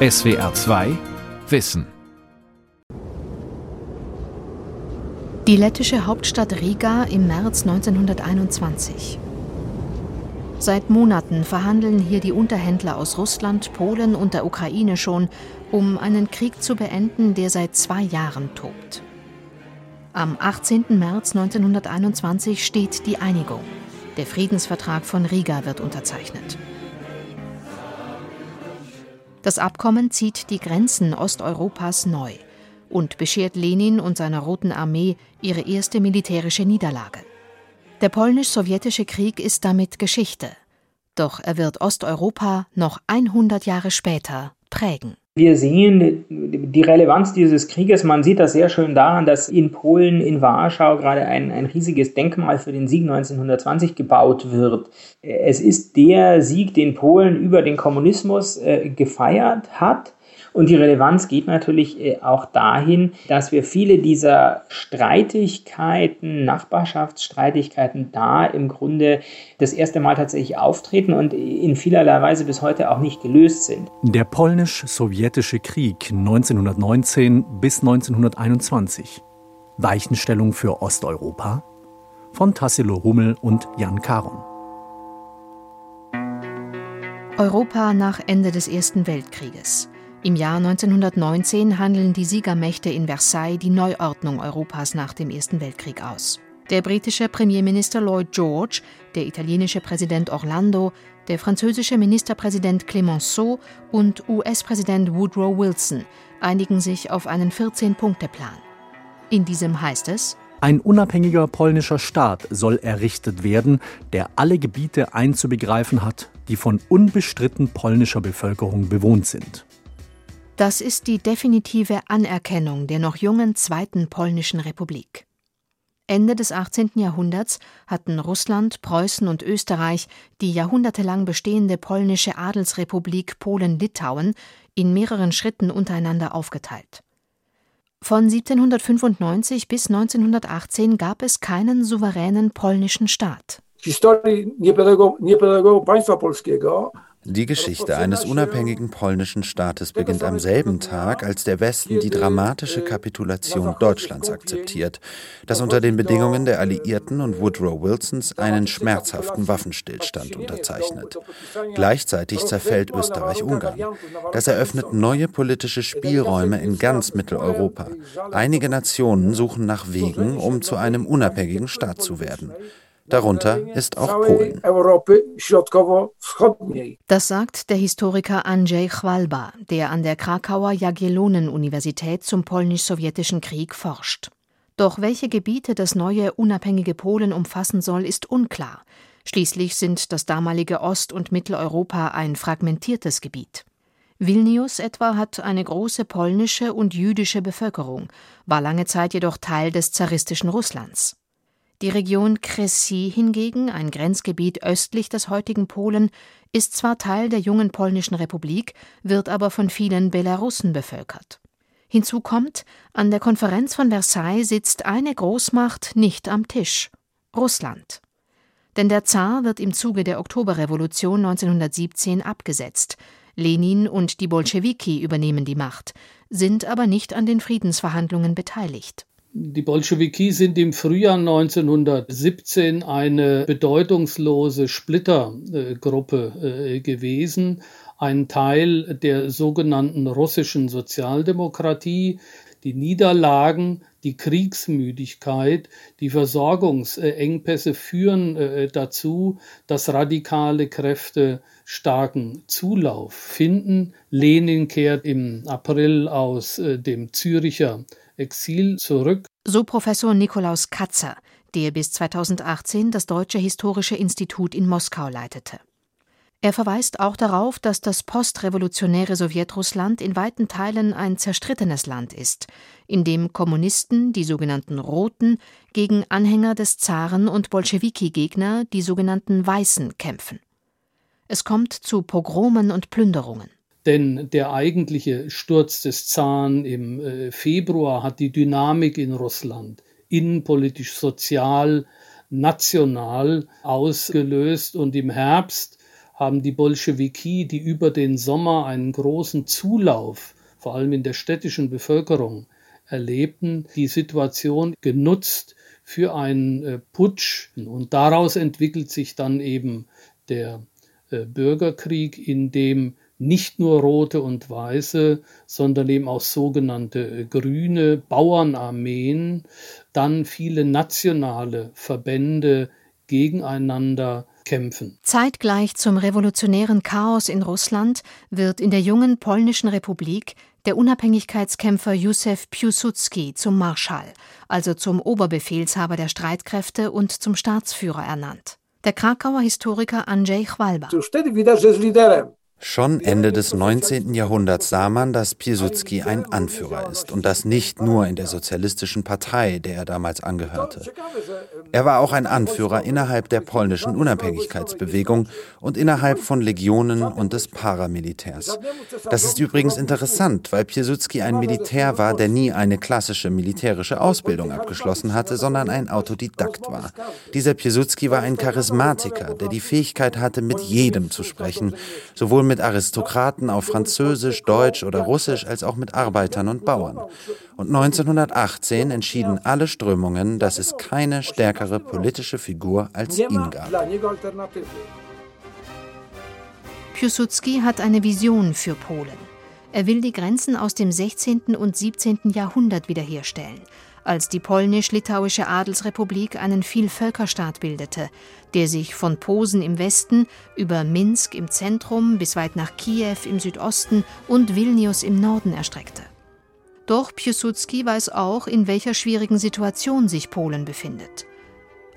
SWR 2 Wissen. Die lettische Hauptstadt Riga im März 1921. Seit Monaten verhandeln hier die Unterhändler aus Russland, Polen und der Ukraine schon, um einen Krieg zu beenden, der seit zwei Jahren tobt. Am 18. März 1921 steht die Einigung. Der Friedensvertrag von Riga wird unterzeichnet. Das Abkommen zieht die Grenzen Osteuropas neu und beschert Lenin und seiner Roten Armee ihre erste militärische Niederlage. Der polnisch-sowjetische Krieg ist damit Geschichte. Doch er wird Osteuropa noch 100 Jahre später prägen. Wir sehen die Relevanz dieses Krieges. Man sieht das sehr schön daran, dass in Polen, in Warschau gerade ein, ein riesiges Denkmal für den Sieg 1920 gebaut wird. Es ist der Sieg, den Polen über den Kommunismus äh, gefeiert hat. Und die Relevanz geht natürlich äh, auch dahin, dass wir viele dieser Streitigkeiten, Nachbarschaftsstreitigkeiten da im Grunde das erste Mal tatsächlich auftreten und in vielerlei Weise bis heute auch nicht gelöst sind. Der polnisch-sowjetische Krieg 1919 bis 1921. Weichenstellung für Osteuropa von Tassilo Hummel und Jan Karon. Europa nach Ende des Ersten Weltkrieges. Im Jahr 1919 handeln die Siegermächte in Versailles die Neuordnung Europas nach dem Ersten Weltkrieg aus. Der britische Premierminister Lloyd George, der italienische Präsident Orlando, der französische Ministerpräsident Clemenceau und US-Präsident Woodrow Wilson einigen sich auf einen 14-Punkte-Plan. In diesem heißt es, ein unabhängiger polnischer Staat soll errichtet werden, der alle Gebiete einzubegreifen hat, die von unbestritten polnischer Bevölkerung bewohnt sind. Das ist die definitive Anerkennung der noch jungen Zweiten Polnischen Republik. Ende des 18. Jahrhunderts hatten Russland, Preußen und Österreich die jahrhundertelang bestehende polnische Adelsrepublik Polen-Litauen in mehreren Schritten untereinander aufgeteilt. Von 1795 bis 1918 gab es keinen souveränen polnischen Staat. Historii niepodległego państwa polskiego die Geschichte eines unabhängigen polnischen Staates beginnt am selben Tag, als der Westen die dramatische Kapitulation Deutschlands akzeptiert, das unter den Bedingungen der Alliierten und Woodrow Wilsons einen schmerzhaften Waffenstillstand unterzeichnet. Gleichzeitig zerfällt Österreich-Ungarn. Das eröffnet neue politische Spielräume in ganz Mitteleuropa. Einige Nationen suchen nach Wegen, um zu einem unabhängigen Staat zu werden. Darunter ist auch Polen. Das sagt der Historiker Andrzej Chwalba, der an der Krakauer Jagiellonen-Universität zum polnisch-sowjetischen Krieg forscht. Doch welche Gebiete das neue unabhängige Polen umfassen soll, ist unklar. Schließlich sind das damalige Ost- und Mitteleuropa ein fragmentiertes Gebiet. Vilnius etwa hat eine große polnische und jüdische Bevölkerung, war lange Zeit jedoch Teil des zaristischen Russlands. Die Region Kresy hingegen, ein Grenzgebiet östlich des heutigen Polen, ist zwar Teil der jungen polnischen Republik, wird aber von vielen Belarussen bevölkert. Hinzu kommt, an der Konferenz von Versailles sitzt eine Großmacht nicht am Tisch Russland. Denn der Zar wird im Zuge der Oktoberrevolution 1917 abgesetzt. Lenin und die Bolschewiki übernehmen die Macht, sind aber nicht an den Friedensverhandlungen beteiligt. Die Bolschewiki sind im Frühjahr 1917 eine bedeutungslose Splittergruppe äh, gewesen, ein Teil der sogenannten russischen Sozialdemokratie. Die Niederlagen, die Kriegsmüdigkeit, die Versorgungsengpässe führen äh, dazu, dass radikale Kräfte starken Zulauf finden. Lenin kehrt im April aus äh, dem Züricher Exil zurück. So Professor Nikolaus Katzer, der bis 2018 das Deutsche Historische Institut in Moskau leitete. Er verweist auch darauf, dass das postrevolutionäre Sowjetrussland in weiten Teilen ein zerstrittenes Land ist, in dem Kommunisten, die sogenannten Roten, gegen Anhänger des Zaren und Bolschewiki-Gegner, die sogenannten Weißen, kämpfen. Es kommt zu Pogromen und Plünderungen. Denn der eigentliche Sturz des Zaren im äh, Februar hat die Dynamik in Russland innenpolitisch, sozial, national ausgelöst und im Herbst haben die Bolschewiki, die über den Sommer einen großen Zulauf, vor allem in der städtischen Bevölkerung, erlebten, die Situation genutzt für einen äh, Putsch. Und daraus entwickelt sich dann eben der äh, Bürgerkrieg, in dem nicht nur rote und weiße, sondern eben auch sogenannte äh, grüne Bauernarmeen, dann viele nationale Verbände gegeneinander kämpfen. Zeitgleich zum revolutionären Chaos in Russland wird in der jungen polnischen Republik der Unabhängigkeitskämpfer Józef Piłsudski zum Marschall, also zum Oberbefehlshaber der Streitkräfte und zum Staatsführer ernannt. Der Krakauer Historiker Andrzej Chwalba. Schon Ende des 19. Jahrhunderts sah man, dass Piłsudski ein Anführer ist und das nicht nur in der sozialistischen Partei, der er damals angehörte. Er war auch ein Anführer innerhalb der polnischen Unabhängigkeitsbewegung und innerhalb von Legionen und des Paramilitärs. Das ist übrigens interessant, weil Piłsudski ein Militär war, der nie eine klassische militärische Ausbildung abgeschlossen hatte, sondern ein Autodidakt war. Dieser Piłsudski war ein Charismatiker, der die Fähigkeit hatte, mit jedem zu sprechen, sowohl mit Aristokraten auf Französisch, Deutsch oder Russisch als auch mit Arbeitern und Bauern. Und 1918 entschieden alle Strömungen, dass es keine stärkere politische Figur als ihn gab. Piłsudski hat eine Vision für Polen. Er will die Grenzen aus dem 16. und 17. Jahrhundert wiederherstellen als die polnisch-litauische Adelsrepublik einen Vielvölkerstaat bildete, der sich von Posen im Westen über Minsk im Zentrum bis weit nach Kiew im Südosten und Vilnius im Norden erstreckte. Doch Piłsudski weiß auch, in welcher schwierigen Situation sich Polen befindet.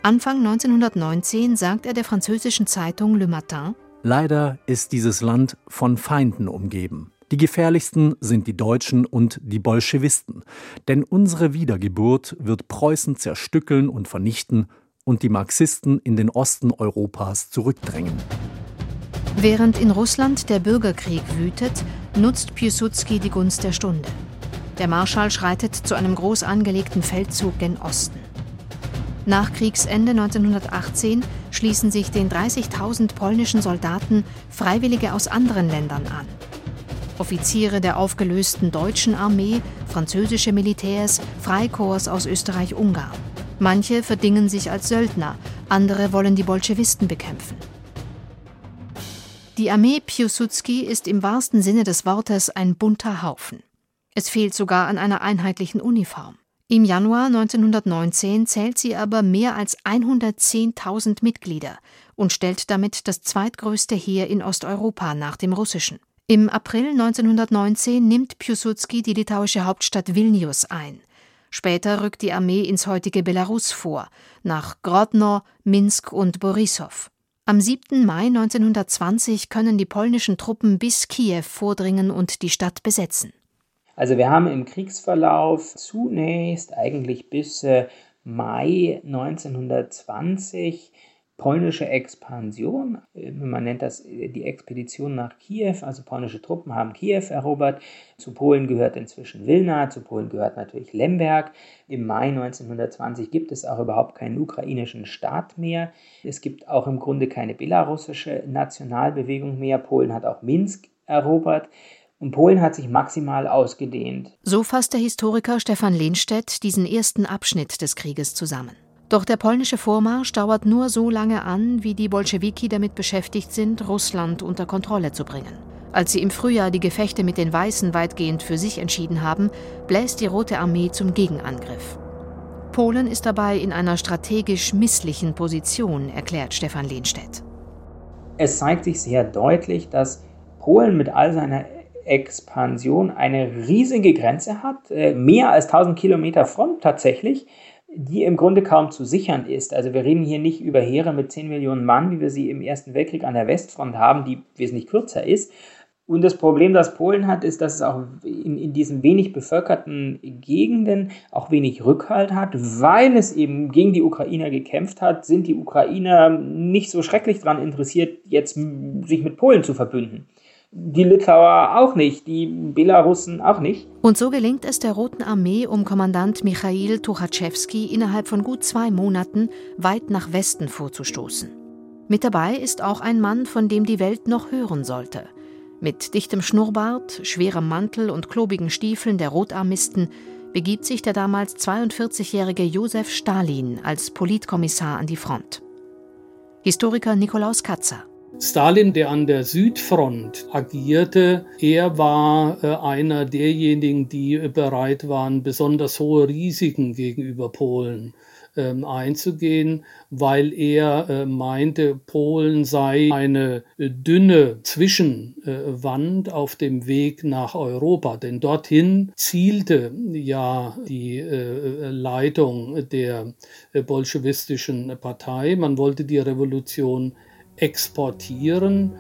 Anfang 1919 sagt er der französischen Zeitung Le Matin: Leider ist dieses Land von Feinden umgeben. Die gefährlichsten sind die Deutschen und die Bolschewisten, denn unsere Wiedergeburt wird Preußen zerstückeln und vernichten und die Marxisten in den Osten Europas zurückdrängen. Während in Russland der Bürgerkrieg wütet, nutzt Piłsudski die Gunst der Stunde. Der Marschall schreitet zu einem groß angelegten Feldzug gen Osten. Nach Kriegsende 1918 schließen sich den 30.000 polnischen Soldaten Freiwillige aus anderen Ländern an. Offiziere der aufgelösten deutschen Armee, französische Militärs, Freikorps aus Österreich-Ungarn. Manche verdingen sich als Söldner, andere wollen die Bolschewisten bekämpfen. Die Armee Piłsudski ist im wahrsten Sinne des Wortes ein bunter Haufen. Es fehlt sogar an einer einheitlichen Uniform. Im Januar 1919 zählt sie aber mehr als 110.000 Mitglieder und stellt damit das zweitgrößte Heer in Osteuropa nach dem russischen. Im April 1919 nimmt Piłsudski die litauische Hauptstadt Vilnius ein. Später rückt die Armee ins heutige Belarus vor, nach Grodno, Minsk und Borissow. Am 7. Mai 1920 können die polnischen Truppen bis Kiew vordringen und die Stadt besetzen. Also wir haben im Kriegsverlauf zunächst eigentlich bis äh, Mai 1920 polnische Expansion. Äh, man nennt das äh, die Expedition nach Kiew. Also polnische Truppen haben Kiew erobert. Zu Polen gehört inzwischen Wilna, zu Polen gehört natürlich Lemberg. Im Mai 1920 gibt es auch überhaupt keinen ukrainischen Staat mehr. Es gibt auch im Grunde keine belarussische Nationalbewegung mehr. Polen hat auch Minsk erobert. Und Polen hat sich maximal ausgedehnt. So fasst der Historiker Stefan Lehnstedt diesen ersten Abschnitt des Krieges zusammen. Doch der polnische Vormarsch dauert nur so lange an, wie die Bolschewiki damit beschäftigt sind, Russland unter Kontrolle zu bringen. Als sie im Frühjahr die Gefechte mit den Weißen weitgehend für sich entschieden haben, bläst die Rote Armee zum Gegenangriff. Polen ist dabei in einer strategisch misslichen Position, erklärt Stefan Lehnstedt. Es zeigt sich sehr deutlich, dass Polen mit all seiner Expansion eine riesige Grenze hat, äh, mehr als 1000 Kilometer Front tatsächlich, die im Grunde kaum zu sichern ist. Also wir reden hier nicht über Heere mit 10 Millionen Mann, wie wir sie im Ersten Weltkrieg an der Westfront haben, die wesentlich kürzer ist. Und das Problem, das Polen hat, ist, dass es auch in, in diesen wenig bevölkerten Gegenden auch wenig Rückhalt hat, weil es eben gegen die Ukrainer gekämpft hat, sind die Ukrainer nicht so schrecklich daran interessiert, jetzt sich mit Polen zu verbünden die Litauer auch nicht, die Belarussen auch nicht. Und so gelingt es der Roten Armee um Kommandant Michail Tuchatschewski innerhalb von gut zwei Monaten weit nach Westen vorzustoßen. Mit dabei ist auch ein Mann, von dem die Welt noch hören sollte. Mit dichtem Schnurrbart, schwerem Mantel und klobigen Stiefeln der Rotarmisten begibt sich der damals 42-jährige Josef Stalin als Politkommissar an die Front. Historiker Nikolaus Katzer. Stalin, der an der Südfront agierte, er war äh, einer derjenigen, die bereit waren, besonders hohe Risiken gegenüber Polen ähm, einzugehen, weil er äh, meinte, Polen sei eine dünne Zwischenwand äh, auf dem Weg nach Europa. Denn dorthin zielte ja die Leitung der bolschewistischen Partei. Man wollte die Revolution exportieren.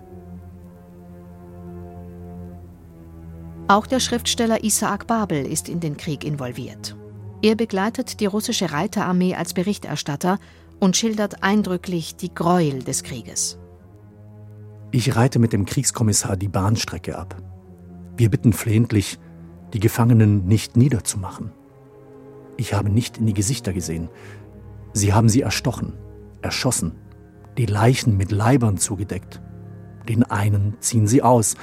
Auch der Schriftsteller Isaac Babel ist in den Krieg involviert. Er begleitet die russische Reiterarmee als Berichterstatter und schildert eindrücklich die Gräuel des Krieges. Ich reite mit dem Kriegskommissar die Bahnstrecke ab. Wir bitten flehentlich, die Gefangenen nicht niederzumachen. Ich habe nicht in die Gesichter gesehen. Sie haben sie erstochen, erschossen, die Leichen mit Leibern zugedeckt. Den einen ziehen sie aus,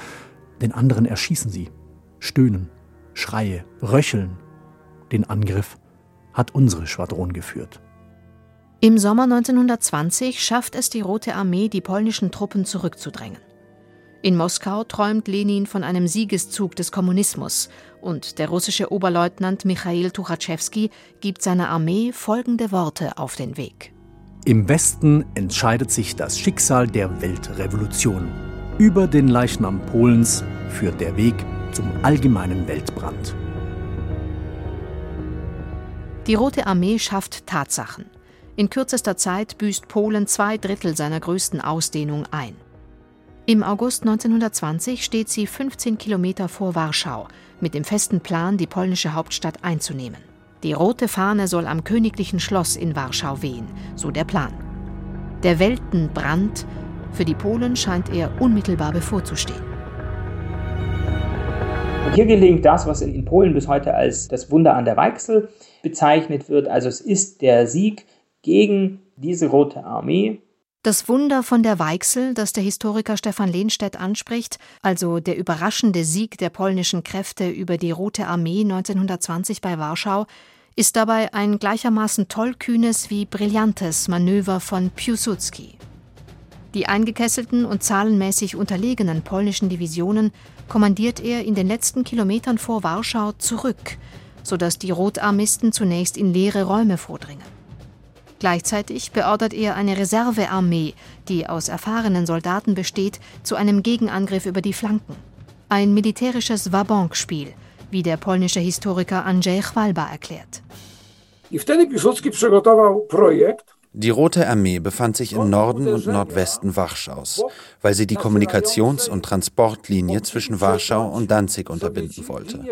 den anderen erschießen sie. Stöhnen, Schreie, Röcheln. Den Angriff hat unsere Schwadron geführt. Im Sommer 1920 schafft es die Rote Armee, die polnischen Truppen zurückzudrängen. In Moskau träumt Lenin von einem Siegeszug des Kommunismus und der russische Oberleutnant Michail Tuchatschewski gibt seiner Armee folgende Worte auf den Weg. Im Westen entscheidet sich das Schicksal der Weltrevolution. Über den Leichnam Polens führt der Weg zum allgemeinen Weltbrand. Die Rote Armee schafft Tatsachen. In kürzester Zeit büßt Polen zwei Drittel seiner größten Ausdehnung ein. Im August 1920 steht sie 15 Kilometer vor Warschau mit dem festen Plan, die polnische Hauptstadt einzunehmen. Die rote Fahne soll am königlichen Schloss in Warschau wehen, so der Plan. Der Weltenbrand, für die Polen scheint er unmittelbar bevorzustehen. Hier gelingt das, was in Polen bis heute als das Wunder an der Weichsel bezeichnet wird. Also es ist der Sieg gegen diese Rote Armee, das Wunder von der Weichsel, das der Historiker Stefan Lehnstedt anspricht, also der überraschende Sieg der polnischen Kräfte über die Rote Armee 1920 bei Warschau, ist dabei ein gleichermaßen tollkühnes wie brillantes Manöver von Piłsudski. Die eingekesselten und zahlenmäßig unterlegenen polnischen Divisionen kommandiert er in den letzten Kilometern vor Warschau zurück, sodass die Rotarmisten zunächst in leere Räume vordringen. Gleichzeitig beordert er eine Reservearmee, die aus erfahrenen Soldaten besteht, zu einem Gegenangriff über die Flanken. Ein militärisches Wabonk-Spiel, wie der polnische Historiker Andrzej Chwalba erklärt. I wtedy Piłsudski przygotował projekt, die Rote Armee befand sich im Norden und Nordwesten Warschaus, weil sie die Kommunikations- und Transportlinie zwischen Warschau und Danzig unterbinden wollte.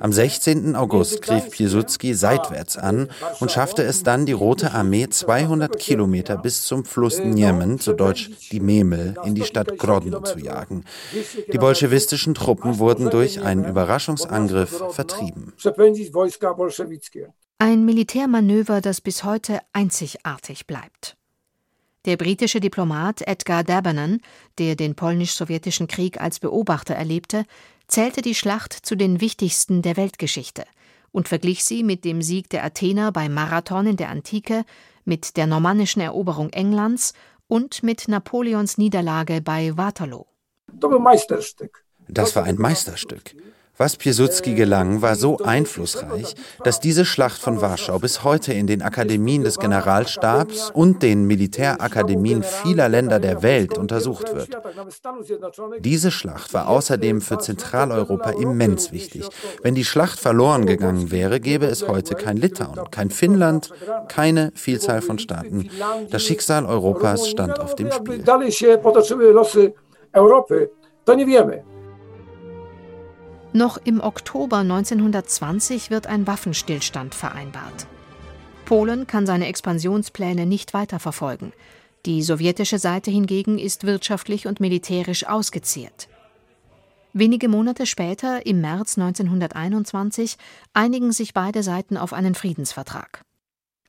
Am 16. August griff Piłsudski seitwärts an und schaffte es dann, die Rote Armee 200 Kilometer bis zum Fluss Niemen, zu Deutsch die Memel, in die Stadt Grodno zu jagen. Die bolschewistischen Truppen wurden durch einen Überraschungsangriff vertrieben. Ein Militärmanöver, das bis heute einzigartig bleibt. Der britische Diplomat Edgar Dabernon, der den polnisch-sowjetischen Krieg als Beobachter erlebte, zählte die Schlacht zu den wichtigsten der Weltgeschichte und verglich sie mit dem Sieg der Athener bei Marathon in der Antike, mit der normannischen Eroberung Englands und mit Napoleons Niederlage bei Waterloo. Das war ein Meisterstück. Was Piłsudski gelang, war so einflussreich, dass diese Schlacht von Warschau bis heute in den Akademien des Generalstabs und den Militärakademien vieler Länder der Welt untersucht wird. Diese Schlacht war außerdem für Zentraleuropa immens wichtig. Wenn die Schlacht verloren gegangen wäre, gäbe es heute kein Litauen, kein Finnland, keine Vielzahl von Staaten. Das Schicksal Europas stand auf dem Spiel. Noch im Oktober 1920 wird ein Waffenstillstand vereinbart. Polen kann seine Expansionspläne nicht weiterverfolgen. Die sowjetische Seite hingegen ist wirtschaftlich und militärisch ausgezehrt. Wenige Monate später, im März 1921, einigen sich beide Seiten auf einen Friedensvertrag.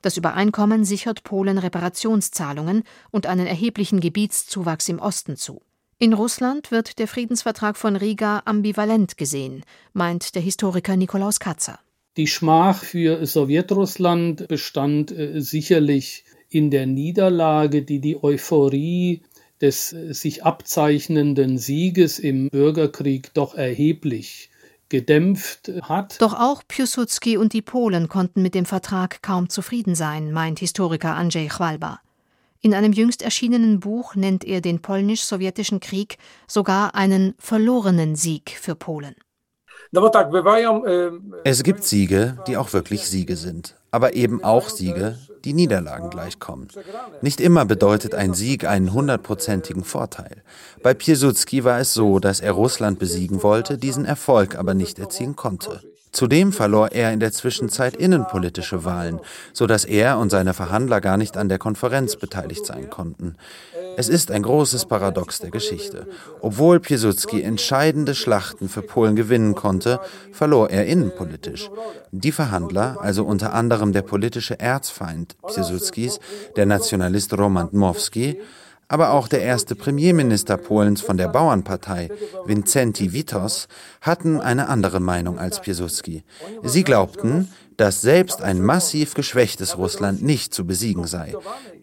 Das Übereinkommen sichert Polen Reparationszahlungen und einen erheblichen Gebietszuwachs im Osten zu. In Russland wird der Friedensvertrag von Riga ambivalent gesehen, meint der Historiker Nikolaus Katzer. Die Schmach für Sowjetrussland bestand äh, sicherlich in der Niederlage, die die Euphorie des äh, sich abzeichnenden Sieges im Bürgerkrieg doch erheblich gedämpft hat. Doch auch Piłsudski und die Polen konnten mit dem Vertrag kaum zufrieden sein, meint Historiker Andrzej Chwalba. In einem jüngst erschienenen Buch nennt er den polnisch-sowjetischen Krieg sogar einen verlorenen Sieg für Polen. Es gibt Siege, die auch wirklich Siege sind, aber eben auch Siege, die Niederlagen gleichkommen. Nicht immer bedeutet ein Sieg einen hundertprozentigen Vorteil. Bei Piłsudski war es so, dass er Russland besiegen wollte, diesen Erfolg aber nicht erzielen konnte. Zudem verlor er in der Zwischenzeit innenpolitische Wahlen, so dass er und seine Verhandler gar nicht an der Konferenz beteiligt sein konnten. Es ist ein großes Paradox der Geschichte. Obwohl Piłsudski entscheidende Schlachten für Polen gewinnen konnte, verlor er innenpolitisch. Die Verhandler, also unter anderem der politische Erzfeind Piłsudskis, der Nationalist Roman Dmowski, aber auch der erste Premierminister Polens von der Bauernpartei, Vincenty Witos, hatten eine andere Meinung als Piłsudski. Sie glaubten, dass selbst ein massiv geschwächtes Russland nicht zu besiegen sei.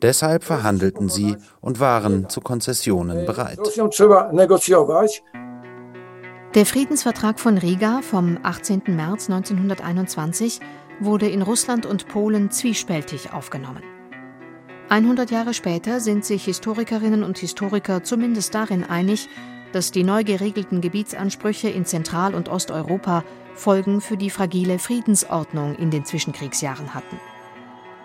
Deshalb verhandelten sie und waren zu Konzessionen bereit. Der Friedensvertrag von Riga vom 18. März 1921 wurde in Russland und Polen zwiespältig aufgenommen. 100 Jahre später sind sich Historikerinnen und Historiker zumindest darin einig, dass die neu geregelten Gebietsansprüche in Zentral- und Osteuropa Folgen für die fragile Friedensordnung in den Zwischenkriegsjahren hatten.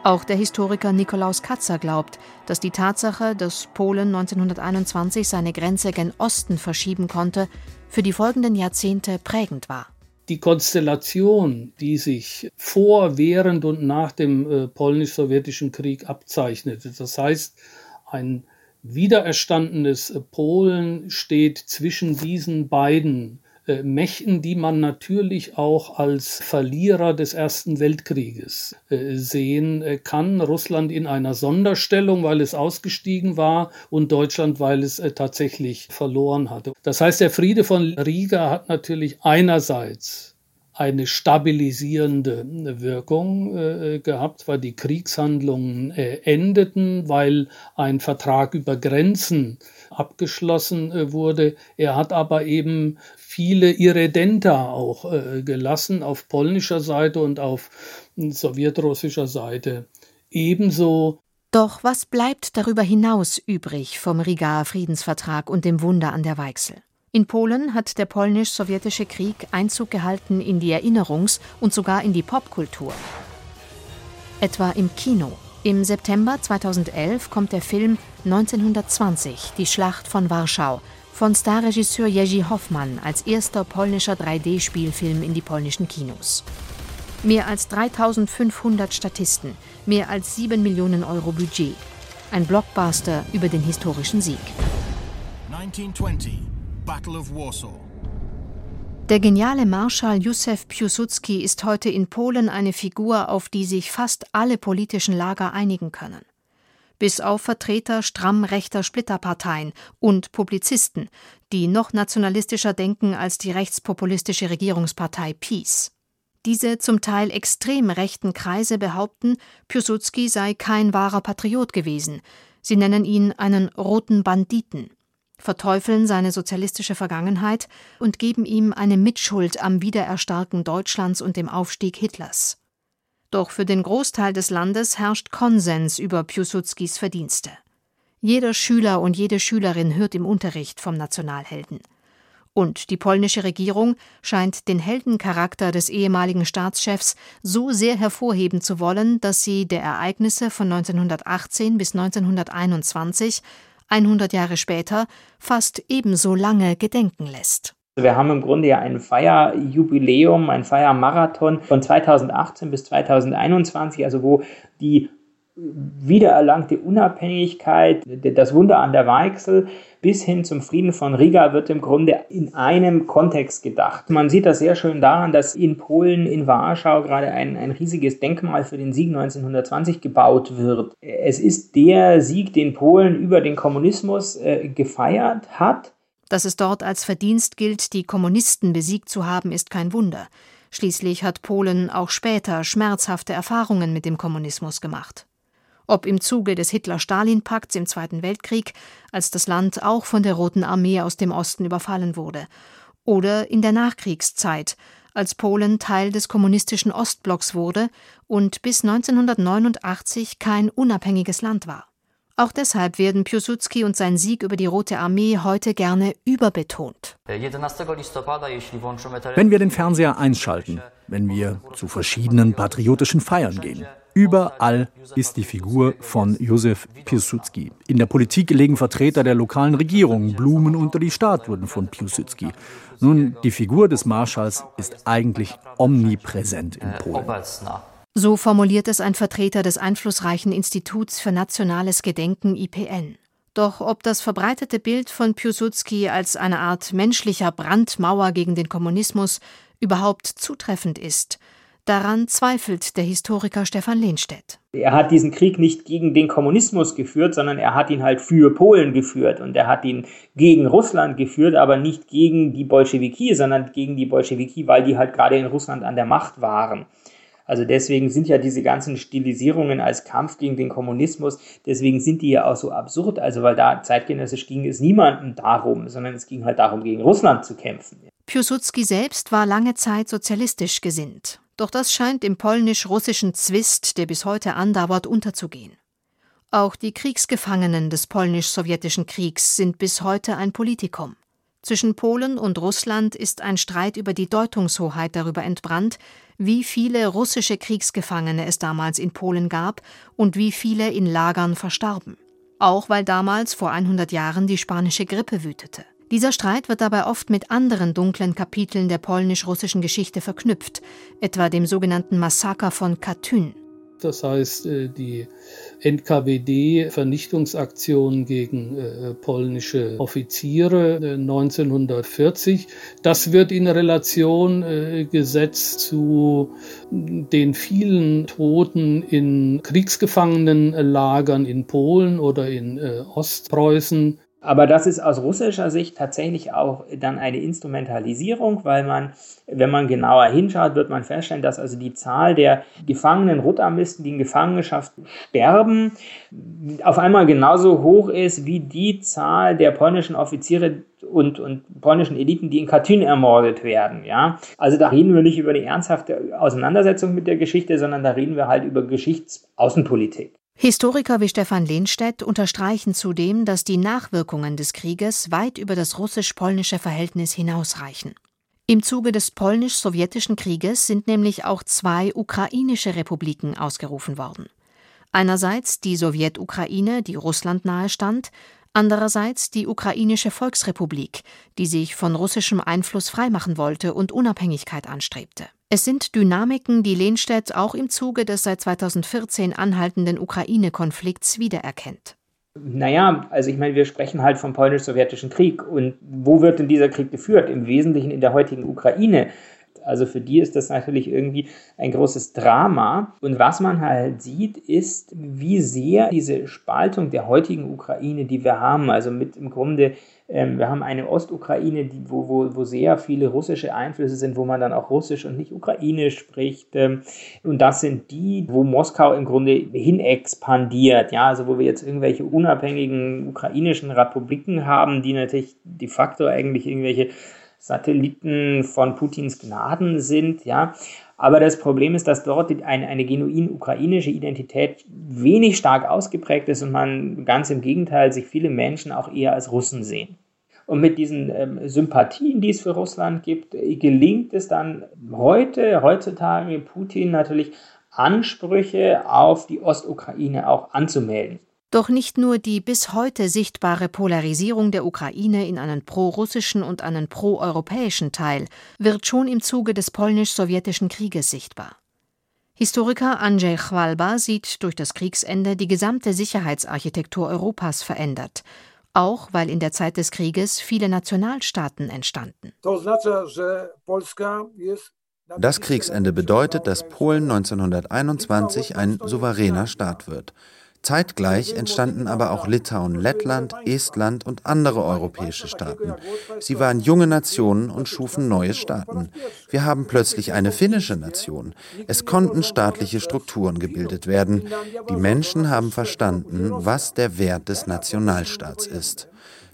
Auch der Historiker Nikolaus Katzer glaubt, dass die Tatsache, dass Polen 1921 seine Grenze gen Osten verschieben konnte, für die folgenden Jahrzehnte prägend war die Konstellation, die sich vor, während und nach dem äh, polnisch-sowjetischen Krieg abzeichnete. Das heißt, ein wiedererstandenes äh, Polen steht zwischen diesen beiden Mächten, die man natürlich auch als Verlierer des Ersten Weltkrieges äh, sehen äh, kann. Russland in einer Sonderstellung, weil es ausgestiegen war und Deutschland, weil es tatsächlich verloren hatte. Das heißt, der Friede von Riga hat natürlich einerseits eine stabilisierende Wirkung äh, gehabt, weil die Kriegshandlungen äh, endeten, weil ein Vertrag über Grenzen abgeschlossen äh, wurde. Er hat aber eben viele Irredenta auch äh, gelassen auf polnischer Seite und auf sowjetrussischer Seite. Ebenso doch was bleibt darüber hinaus übrig vom Rigaer Friedensvertrag und dem Wunder an der Weichsel? In Polen hat der polnisch-sowjetische Krieg Einzug gehalten in die Erinnerungs- und sogar in die Popkultur. Etwa im Kino. Im September 2011 kommt der Film 1920, Die Schlacht von Warschau, von Starregisseur Jerzy Hoffmann als erster polnischer 3D-Spielfilm in die polnischen Kinos. Mehr als 3500 Statisten, mehr als 7 Millionen Euro Budget. Ein Blockbuster über den historischen Sieg. 1920, Battle of Warsaw. Der geniale Marschall Józef Piłsudski ist heute in Polen eine Figur, auf die sich fast alle politischen Lager einigen können. Bis auf Vertreter stramm rechter Splitterparteien und Publizisten, die noch nationalistischer denken als die rechtspopulistische Regierungspartei PiS. Diese zum Teil extrem rechten Kreise behaupten, Piłsudski sei kein wahrer Patriot gewesen. Sie nennen ihn einen roten Banditen verteufeln seine sozialistische Vergangenheit und geben ihm eine Mitschuld am Wiedererstarken Deutschlands und dem Aufstieg Hitlers. Doch für den Großteil des Landes herrscht Konsens über Piłsudskis Verdienste. Jeder Schüler und jede Schülerin hört im Unterricht vom Nationalhelden. Und die polnische Regierung scheint den Heldencharakter des ehemaligen Staatschefs so sehr hervorheben zu wollen, dass sie der Ereignisse von 1918 bis 1921 100 Jahre später fast ebenso lange gedenken lässt. Wir haben im Grunde ja ein Feierjubiläum, ein Feiermarathon von 2018 bis 2021, also wo die wiedererlangte Unabhängigkeit, das Wunder an der Weichsel bis hin zum Frieden von Riga wird im Grunde in einem Kontext gedacht. Man sieht das sehr schön daran, dass in Polen, in Warschau gerade ein, ein riesiges Denkmal für den Sieg 1920 gebaut wird. Es ist der Sieg, den Polen über den Kommunismus äh, gefeiert hat. Dass es dort als Verdienst gilt, die Kommunisten besiegt zu haben, ist kein Wunder. Schließlich hat Polen auch später schmerzhafte Erfahrungen mit dem Kommunismus gemacht ob im Zuge des Hitler-Stalin-Pakts im Zweiten Weltkrieg, als das Land auch von der Roten Armee aus dem Osten überfallen wurde, oder in der Nachkriegszeit, als Polen Teil des kommunistischen Ostblocks wurde und bis 1989 kein unabhängiges Land war. Auch deshalb werden Piłsudski und sein Sieg über die Rote Armee heute gerne überbetont. Wenn wir den Fernseher einschalten, wenn wir zu verschiedenen patriotischen Feiern gehen, Überall ist die Figur von Josef Piłsudski. In der Politik legen Vertreter der lokalen Regierung Blumen unter die Statuen von Piłsudski. Nun, die Figur des Marschalls ist eigentlich omnipräsent in Polen. So formuliert es ein Vertreter des einflussreichen Instituts für nationales Gedenken IPN. Doch ob das verbreitete Bild von Piłsudski als eine Art menschlicher Brandmauer gegen den Kommunismus überhaupt zutreffend ist, Daran zweifelt der Historiker Stefan Lehnstedt. Er hat diesen Krieg nicht gegen den Kommunismus geführt, sondern er hat ihn halt für Polen geführt und er hat ihn gegen Russland geführt, aber nicht gegen die Bolschewiki, sondern gegen die Bolschewiki, weil die halt gerade in Russland an der Macht waren. Also deswegen sind ja diese ganzen Stilisierungen als Kampf gegen den Kommunismus, deswegen sind die ja auch so absurd. Also weil da zeitgenössisch ging es niemandem darum, sondern es ging halt darum, gegen Russland zu kämpfen. Piłsudski selbst war lange Zeit sozialistisch gesinnt doch das scheint im polnisch-russischen Zwist, der bis heute andauert, unterzugehen. Auch die Kriegsgefangenen des polnisch-sowjetischen Kriegs sind bis heute ein Politikum. Zwischen Polen und Russland ist ein Streit über die Deutungshoheit darüber entbrannt, wie viele russische Kriegsgefangene es damals in Polen gab und wie viele in Lagern verstarben. Auch weil damals vor 100 Jahren die spanische Grippe wütete. Dieser Streit wird dabei oft mit anderen dunklen Kapiteln der polnisch-russischen Geschichte verknüpft, etwa dem sogenannten Massaker von Katyn. Das heißt, äh, die NKWD-Vernichtungsaktion gegen äh, polnische Offiziere 1940. Äh, das wird in Relation gesetzt zu den vielen Toten in Kriegsgefangenenlagern in Polen oder in Ostpreußen. Aber das ist aus russischer Sicht tatsächlich auch dann eine Instrumentalisierung, weil man, wenn man genauer hinschaut, wird man feststellen, dass also die Zahl der gefangenen Rotarmisten, die in Gefangenschaft sterben, auf einmal genauso hoch ist wie die Zahl der polnischen Offiziere und, und polnischen Eliten, die in Katyn ermordet werden. Ja? Also da reden wir nicht über die ernsthafte Auseinandersetzung mit der Geschichte, sondern da reden wir halt über Geschichtsaußenpolitik. Historiker wie Stefan Lehnstedt unterstreichen zudem, dass die Nachwirkungen des Krieges weit über das russisch-polnische Verhältnis hinausreichen. Im Zuge des polnisch-sowjetischen Krieges sind nämlich auch zwei ukrainische Republiken ausgerufen worden. Einerseits die Sowjetukraine, die Russland nahe stand, andererseits die Ukrainische Volksrepublik, die sich von russischem Einfluss freimachen wollte und Unabhängigkeit anstrebte. Es sind Dynamiken, die Lehnstedt auch im Zuge des seit 2014 anhaltenden Ukraine-Konflikts wiedererkennt. Naja, also ich meine, wir sprechen halt vom polnisch-sowjetischen Krieg. Und wo wird denn dieser Krieg geführt? Im Wesentlichen in der heutigen Ukraine. Also für die ist das natürlich irgendwie ein großes Drama. Und was man halt sieht, ist, wie sehr diese Spaltung der heutigen Ukraine, die wir haben, also mit im Grunde ähm, wir haben eine Ostukraine, die, wo, wo, wo sehr viele russische Einflüsse sind, wo man dann auch Russisch und nicht Ukrainisch spricht. Ähm, und das sind die, wo Moskau im Grunde hin expandiert. Ja, also wo wir jetzt irgendwelche unabhängigen ukrainischen Republiken haben, die natürlich de facto eigentlich irgendwelche Satelliten von Putins Gnaden sind, ja. Aber das Problem ist, dass dort eine, eine genuin ukrainische Identität wenig stark ausgeprägt ist und man ganz im Gegenteil sich viele Menschen auch eher als Russen sehen. Und mit diesen ähm, Sympathien, die es für Russland gibt, gelingt es dann heute, heutzutage Putin natürlich Ansprüche auf die Ostukraine auch anzumelden. Doch nicht nur die bis heute sichtbare Polarisierung der Ukraine in einen prorussischen und einen proeuropäischen Teil wird schon im Zuge des polnisch-sowjetischen Krieges sichtbar. Historiker Andrzej Chwalba sieht durch das Kriegsende die gesamte Sicherheitsarchitektur Europas verändert, auch weil in der Zeit des Krieges viele Nationalstaaten entstanden. Das Kriegsende bedeutet, dass Polen 1921 ein souveräner Staat wird. Zeitgleich entstanden aber auch Litauen, Lettland, Estland und andere europäische Staaten. Sie waren junge Nationen und schufen neue Staaten. Wir haben plötzlich eine finnische Nation. Es konnten staatliche Strukturen gebildet werden. Die Menschen haben verstanden, was der Wert des Nationalstaats ist.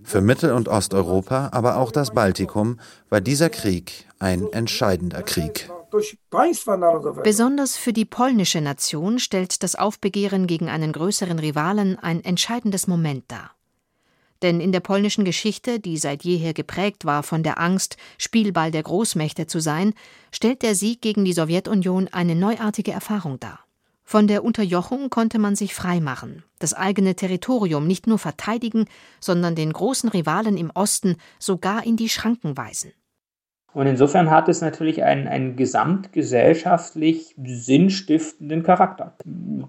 Für Mittel- und Osteuropa, aber auch das Baltikum, war dieser Krieg ein entscheidender Krieg. Besonders für die polnische Nation stellt das Aufbegehren gegen einen größeren Rivalen ein entscheidendes Moment dar. Denn in der polnischen Geschichte, die seit jeher geprägt war von der Angst, Spielball der Großmächte zu sein, stellt der Sieg gegen die Sowjetunion eine neuartige Erfahrung dar. Von der Unterjochung konnte man sich freimachen, das eigene Territorium nicht nur verteidigen, sondern den großen Rivalen im Osten sogar in die Schranken weisen. Und insofern hat es natürlich einen, einen gesamtgesellschaftlich sinnstiftenden Charakter.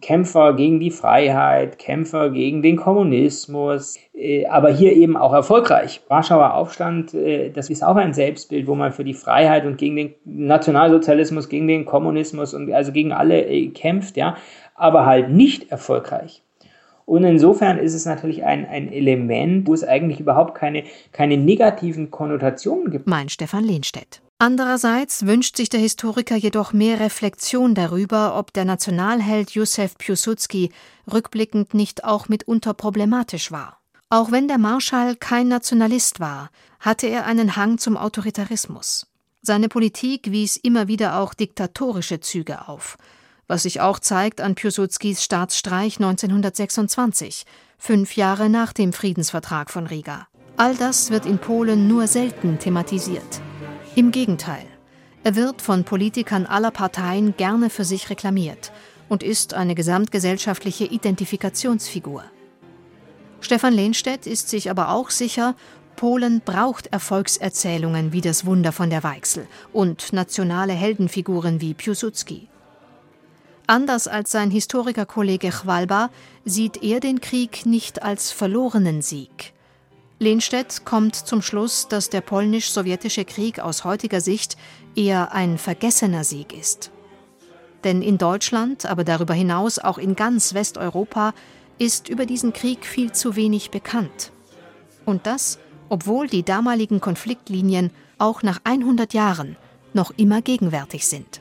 Kämpfer gegen die Freiheit, Kämpfer gegen den Kommunismus, äh, aber hier eben auch erfolgreich. Warschauer Aufstand, äh, das ist auch ein Selbstbild, wo man für die Freiheit und gegen den Nationalsozialismus, gegen den Kommunismus und also gegen alle äh, kämpft, ja, aber halt nicht erfolgreich. Und insofern ist es natürlich ein, ein Element, wo es eigentlich überhaupt keine, keine negativen Konnotationen gibt. Mein Stefan Lehnstedt. Andererseits wünscht sich der Historiker jedoch mehr Reflexion darüber, ob der Nationalheld Józef Piłsudski rückblickend nicht auch mitunter problematisch war. Auch wenn der Marschall kein Nationalist war, hatte er einen Hang zum Autoritarismus. Seine Politik wies immer wieder auch diktatorische Züge auf was sich auch zeigt an Piłsudskis Staatsstreich 1926, fünf Jahre nach dem Friedensvertrag von Riga. All das wird in Polen nur selten thematisiert. Im Gegenteil, er wird von Politikern aller Parteien gerne für sich reklamiert und ist eine gesamtgesellschaftliche Identifikationsfigur. Stefan Lehnstedt ist sich aber auch sicher, Polen braucht Erfolgserzählungen wie das Wunder von der Weichsel und nationale Heldenfiguren wie Piłsudski. Anders als sein Historikerkollege Chwalba sieht er den Krieg nicht als verlorenen Sieg. Lehnstedt kommt zum Schluss, dass der polnisch-sowjetische Krieg aus heutiger Sicht eher ein vergessener Sieg ist. Denn in Deutschland, aber darüber hinaus auch in ganz Westeuropa, ist über diesen Krieg viel zu wenig bekannt. Und das, obwohl die damaligen Konfliktlinien auch nach 100 Jahren noch immer gegenwärtig sind.